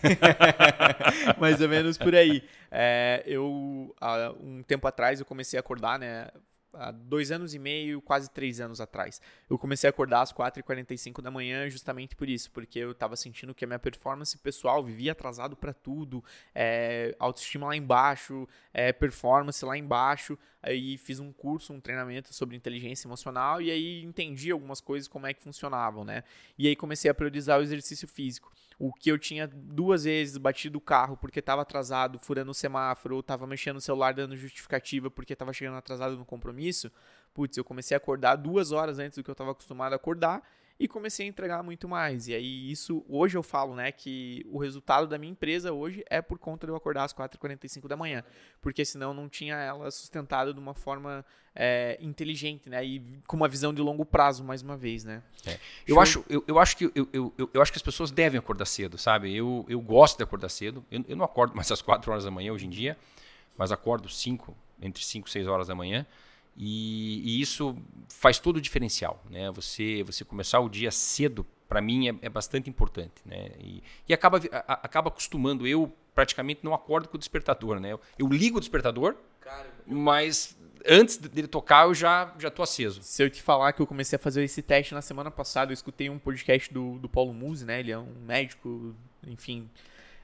mais ou menos por aí. É, eu, há um tempo atrás, eu comecei a acordar, né? Há dois anos e meio, quase três anos atrás. Eu comecei a acordar às 4h45 da manhã justamente por isso, porque eu estava sentindo que a minha performance pessoal vivia atrasado para tudo, é, autoestima lá embaixo, é, performance lá embaixo. Aí fiz um curso, um treinamento sobre inteligência emocional e aí entendi algumas coisas como é que funcionavam, né? E aí comecei a priorizar o exercício físico. O que eu tinha duas vezes batido o carro porque estava atrasado, furando o semáforo, ou estava mexendo no celular dando justificativa porque estava chegando atrasado no compromisso. Putz, eu comecei a acordar duas horas antes do que eu estava acostumado a acordar e comecei a entregar muito mais. E aí isso, hoje eu falo, né, que o resultado da minha empresa hoje é por conta de eu acordar às 4h45 da manhã, porque senão não tinha ela sustentada de uma forma é, inteligente, né, e com uma visão de longo prazo, mais uma vez, né. É. Eu, acho, eu, eu, acho que, eu, eu, eu, acho que as pessoas devem acordar cedo, sabe? Eu, eu gosto de acordar cedo, eu, eu não acordo mais às 4 horas da manhã hoje em dia, mas acordo 5, entre 5 e 6 horas da manhã, e, e, isso faz todo o diferencial. Né? Você, você começar o dia cedo, para mim, é, é, bastante importante. Né? E, e acaba, a, acaba acostumando. Eu praticamente não acordo com o despertador. Né? Eu, eu ligo o despertador, Cara, mas antes dele tocar eu já, já tô aceso. Se eu te falar que eu comecei a fazer esse teste na semana passada, eu escutei um podcast do, do Paulo Musi, né? ele é um médico, enfim,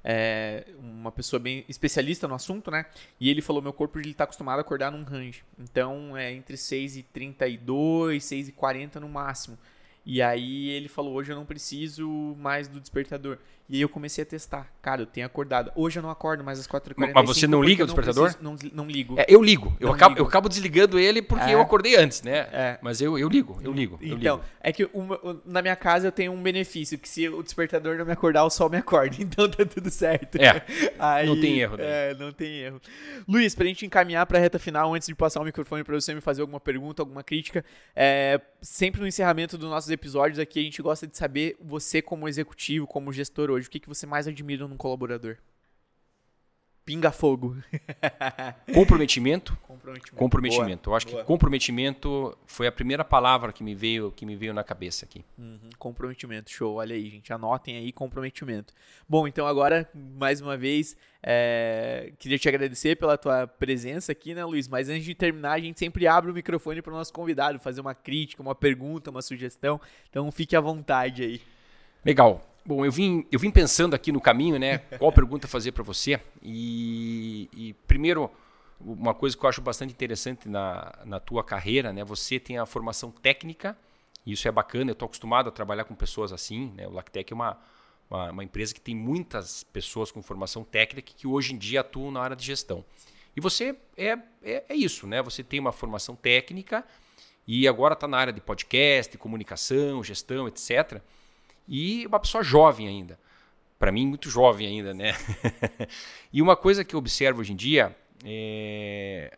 é, uma pessoa bem especialista no assunto, né? E ele falou: meu corpo ele tá acostumado a acordar num range. Então é entre 6 e 32, 6 e 40 no máximo. E aí ele falou: hoje eu não preciso mais do despertador. E aí eu comecei a testar. Cara, eu tenho acordado. Hoje eu não acordo mais às 4h45. Mas você não liga o despertador? Não, preciso, não, não, ligo. É, eu ligo. Eu acabo, ligo. eu acabo desligando ele porque é. eu acordei antes, né? É. Mas eu, eu ligo, eu ligo. Eu então, ligo. é que uma, na minha casa eu tenho um benefício, que se o despertador não me acordar, o sol me acorda. Então tá tudo certo. É. Aí, não tem erro. Daí. É, não tem erro. Luiz, pra gente encaminhar pra reta final, antes de passar o microfone pra você me fazer alguma pergunta, alguma crítica, é, sempre no encerramento dos nossos episódios aqui, a gente gosta de saber você como executivo, como gestor hoje, o que, que você mais admira num colaborador? Pinga fogo. comprometimento. Comprometimento. Comprometimento. Boa, Eu acho boa. que comprometimento foi a primeira palavra que me veio, que me veio na cabeça aqui. Uhum, comprometimento. Show. Olha aí, gente. Anotem aí comprometimento. Bom, então agora, mais uma vez, é... queria te agradecer pela tua presença aqui, né, Luiz? Mas antes de terminar, a gente sempre abre o microfone para o nosso convidado fazer uma crítica, uma pergunta, uma sugestão. Então fique à vontade aí. Legal. Bom, eu vim, eu vim pensando aqui no caminho, né? Qual pergunta fazer para você? E, e, primeiro, uma coisa que eu acho bastante interessante na, na tua carreira, né? Você tem a formação técnica, e isso é bacana. Eu estou acostumado a trabalhar com pessoas assim, né? O Lactec é uma, uma, uma, empresa que tem muitas pessoas com formação técnica que hoje em dia atuam na área de gestão. E você é, é, é isso, né? Você tem uma formação técnica e agora está na área de podcast, comunicação, gestão, etc e uma pessoa jovem ainda. Para mim, muito jovem ainda, né? e uma coisa que eu observo hoje em dia é,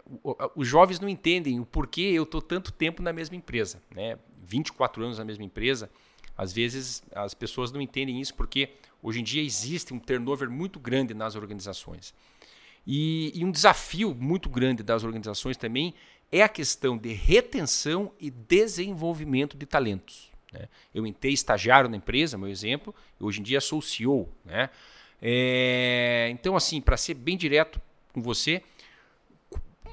os jovens não entendem o porquê eu estou tanto tempo na mesma empresa, né? 24 anos na mesma empresa. Às vezes as pessoas não entendem isso porque hoje em dia existe um turnover muito grande nas organizações. E, e um desafio muito grande das organizações também é a questão de retenção e desenvolvimento de talentos. Né? Eu entrei estagiário na empresa, meu exemplo, e hoje em dia sou CEO. Né? É, então, assim, para ser bem direto com você,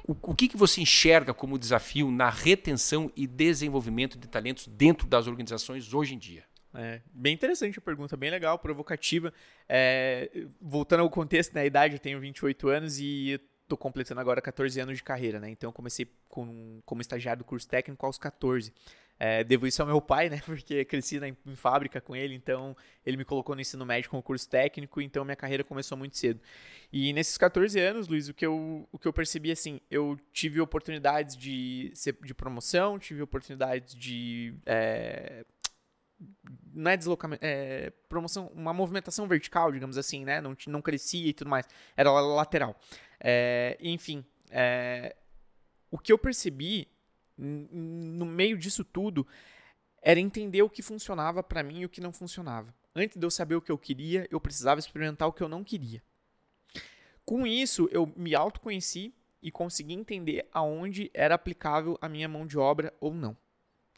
o, o que, que você enxerga como desafio na retenção e desenvolvimento de talentos dentro das organizações hoje em dia? É, bem interessante a pergunta, bem legal, provocativa. É, voltando ao contexto, na né, idade, eu tenho 28 anos e estou completando agora 14 anos de carreira, né? Então comecei com, como estagiário do curso técnico aos 14. É, devo isso ao meu pai, né? Porque cresci na, em fábrica com ele, então ele me colocou no ensino médio com o curso técnico, então minha carreira começou muito cedo. E nesses 14 anos, Luiz, o que eu, o que eu percebi assim, eu tive oportunidades de, de promoção, tive oportunidades de. É, não é deslocamento, é, promoção, uma movimentação vertical, digamos assim, né? Não, não crescia e tudo mais, era lateral. É, enfim, é, o que eu percebi no meio disso tudo, era entender o que funcionava para mim e o que não funcionava. Antes de eu saber o que eu queria, eu precisava experimentar o que eu não queria. Com isso, eu me autoconheci e consegui entender aonde era aplicável a minha mão de obra ou não,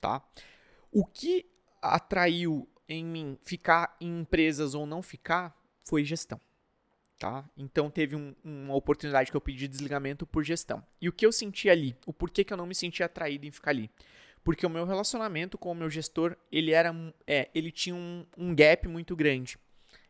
tá? O que atraiu em mim ficar em empresas ou não ficar foi gestão. Tá? Então teve um, uma oportunidade que eu pedi desligamento por gestão. E o que eu senti ali? O porquê que eu não me sentia atraído em ficar ali? Porque o meu relacionamento com o meu gestor, ele era é, ele tinha um, um gap muito grande.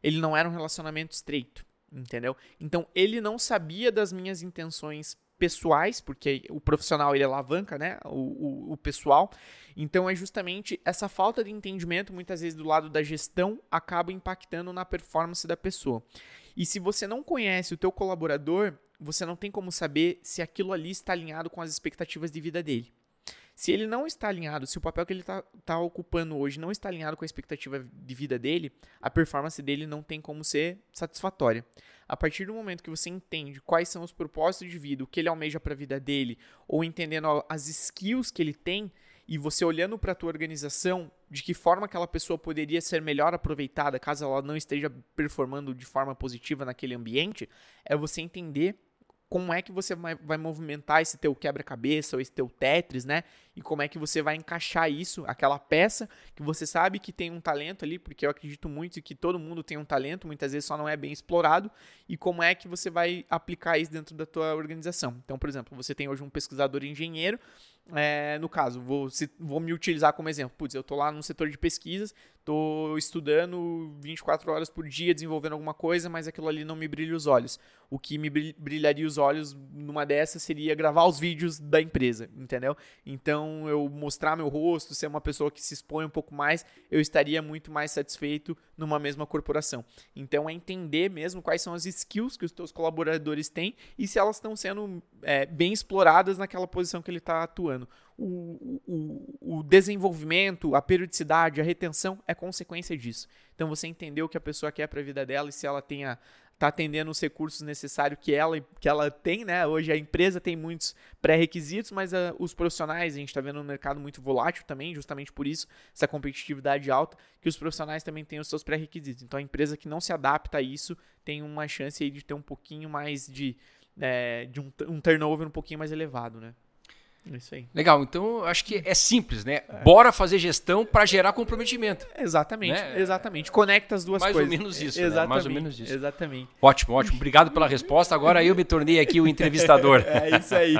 Ele não era um relacionamento estreito, entendeu? Então ele não sabia das minhas intenções pessoais, porque o profissional ele alavanca, né, o, o, o, pessoal. Então é justamente essa falta de entendimento, muitas vezes do lado da gestão, acaba impactando na performance da pessoa. E se você não conhece o teu colaborador, você não tem como saber se aquilo ali está alinhado com as expectativas de vida dele. Se ele não está alinhado, se o papel que ele está tá ocupando hoje não está alinhado com a expectativa de vida dele, a performance dele não tem como ser satisfatória. A partir do momento que você entende quais são os propósitos de vida, o que ele almeja para a vida dele, ou entendendo as skills que ele tem, e você olhando para a tua organização, de que forma aquela pessoa poderia ser melhor aproveitada caso ela não esteja performando de forma positiva naquele ambiente, é você entender como é que você vai, movimentar esse teu quebra-cabeça ou esse teu Tetris, né? E como é que você vai encaixar isso, aquela peça que você sabe que tem um talento ali, porque eu acredito muito que todo mundo tem um talento, muitas vezes só não é bem explorado, e como é que você vai aplicar isso dentro da tua organização. Então, por exemplo, você tem hoje um pesquisador engenheiro, é, no caso, vou, se, vou me utilizar como exemplo. Putz, eu estou lá no setor de pesquisas, estou estudando 24 horas por dia, desenvolvendo alguma coisa, mas aquilo ali não me brilha os olhos. O que me brilharia os olhos numa dessas seria gravar os vídeos da empresa, entendeu? Então, eu mostrar meu rosto, ser uma pessoa que se expõe um pouco mais, eu estaria muito mais satisfeito numa mesma corporação. Então, é entender mesmo quais são as skills que os teus colaboradores têm e se elas estão sendo é, bem exploradas naquela posição que ele está atuando. O, o, o, desenvolvimento, a periodicidade, a retenção é consequência disso. Então você entendeu o que a pessoa quer para a vida dela e se ela tem a, está atendendo os recursos necessários que ela, que ela tem, né? Hoje a empresa tem muitos pré-requisitos, mas uh, os profissionais, a gente está vendo um mercado muito volátil também, justamente por isso, essa competitividade alta, que os profissionais também têm os seus pré-requisitos. Então a empresa que não se adapta a isso tem uma chance de ter um pouquinho mais de, é, de um, um turnover um pouquinho mais elevado, né? É isso aí. Legal, então acho que é simples, né? É. Bora fazer gestão para gerar comprometimento. Exatamente, né? exatamente. Conecta as duas Mais coisas. Mais ou menos isso, exatamente, né? Mais ou menos isso. Exatamente. Ótimo, ótimo. Obrigado pela resposta. Agora eu me tornei aqui o entrevistador. é isso aí.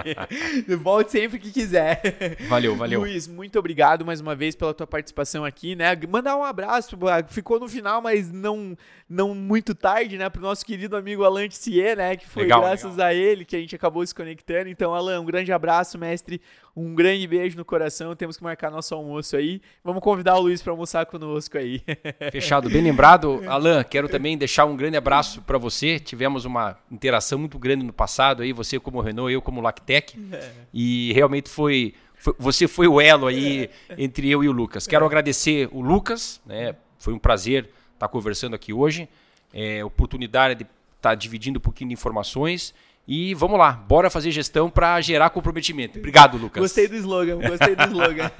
Volte sempre que quiser. Valeu, valeu. Luiz, muito obrigado mais uma vez pela tua participação aqui, né? Mandar um abraço, ficou no final, mas não não muito tarde, né, pro nosso querido amigo Alan Tissier, né, que foi legal, graças legal. a ele que a gente acabou se conectando. Então, Alan, um grande abraço, mestre, um grande beijo no coração. Temos que marcar nosso almoço aí. Vamos convidar o Luiz para almoçar conosco aí. Fechado, bem lembrado. Alan, quero também deixar um grande abraço para você. Tivemos uma interação muito grande no passado aí, você como Renault, eu como Lactec. É. E realmente foi, você foi o elo aí entre eu e o Lucas. Quero agradecer o Lucas, né? Foi um prazer estar tá conversando aqui hoje. É, oportunidade de estar tá dividindo um pouquinho de informações. E vamos lá, bora fazer gestão para gerar comprometimento. Obrigado, Lucas. Gostei do slogan, gostei do slogan.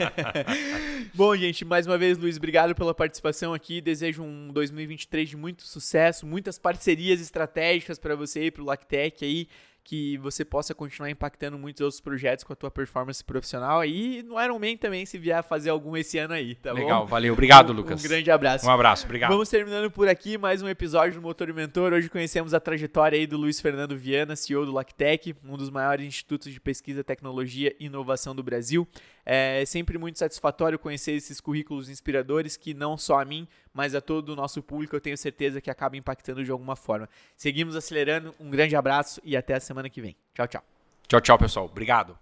Bom, gente, mais uma vez, Luiz, obrigado pela participação aqui. Desejo um 2023 de muito sucesso, muitas parcerias estratégicas para você e para o Lactec aí que você possa continuar impactando muitos outros projetos com a tua performance profissional e no Ironman também, se vier fazer algum esse ano aí, tá Legal, bom? valeu. Obrigado, Lucas. Um grande abraço. Um abraço, obrigado. Vamos terminando por aqui mais um episódio do Motor e Mentor. Hoje conhecemos a trajetória aí do Luiz Fernando Viana, CEO do Lactec, um dos maiores institutos de pesquisa, tecnologia e inovação do Brasil. É sempre muito satisfatório conhecer esses currículos inspiradores que não só a mim, mas a todo o nosso público eu tenho certeza que acaba impactando de alguma forma. Seguimos acelerando, um grande abraço e até a semana que vem. Tchau, tchau. Tchau, tchau, pessoal. Obrigado.